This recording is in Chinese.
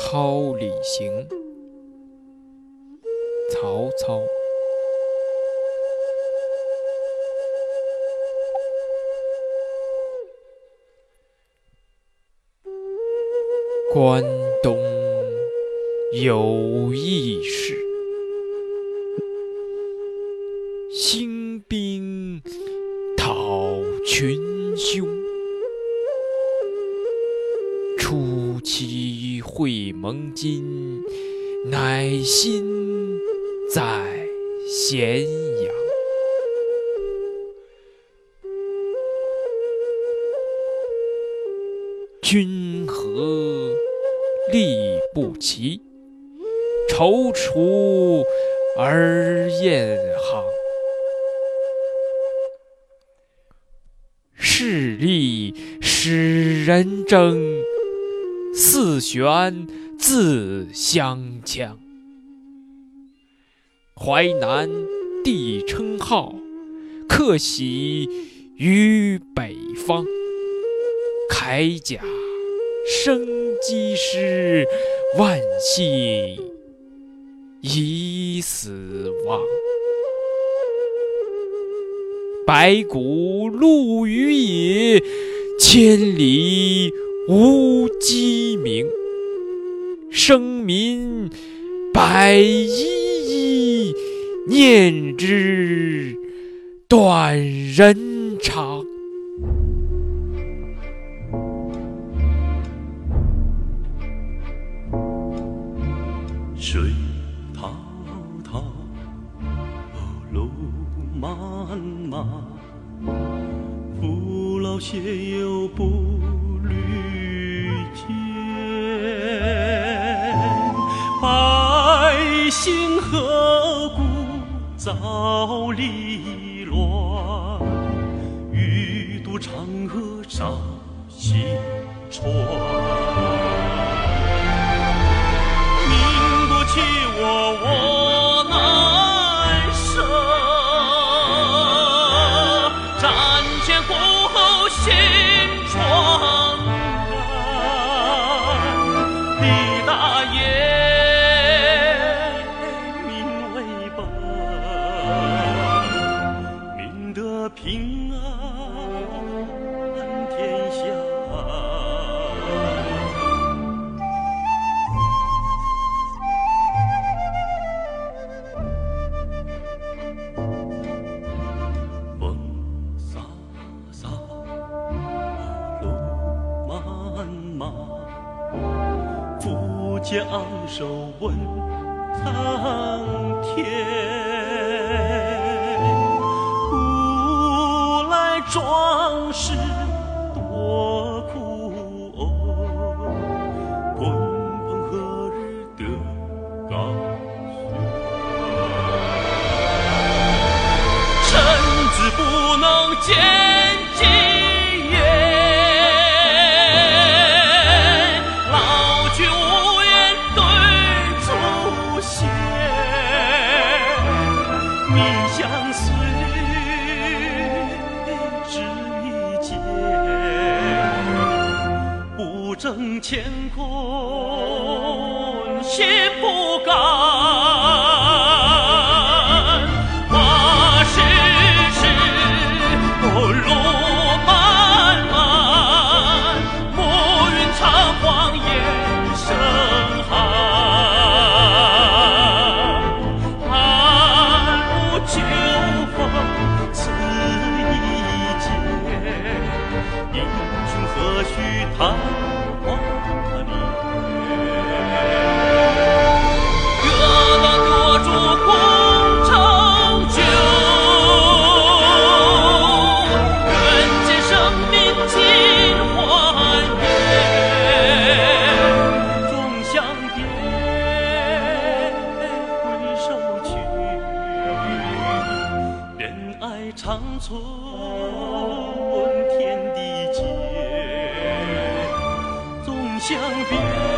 蒿里行，曹操。关东有义士，兴兵讨群。初期会盟津，乃心在咸阳。君何力不齐？踌躇而雁行。势利使人争，四弦自相抢。淮南地称号，客喜于北方。铠甲生机师，万幸已死亡。白骨露于野，千里无鸡鸣。生民百依依，念之短人肠。水滔滔，路漫漫，父老携幼步天。百姓何故遭离乱？欲渡长河上西川。富节昂首问苍天。古来壮士多苦哦，滚鹏何日得高臣子不能见乾坤心不改。长存天地间，终相别。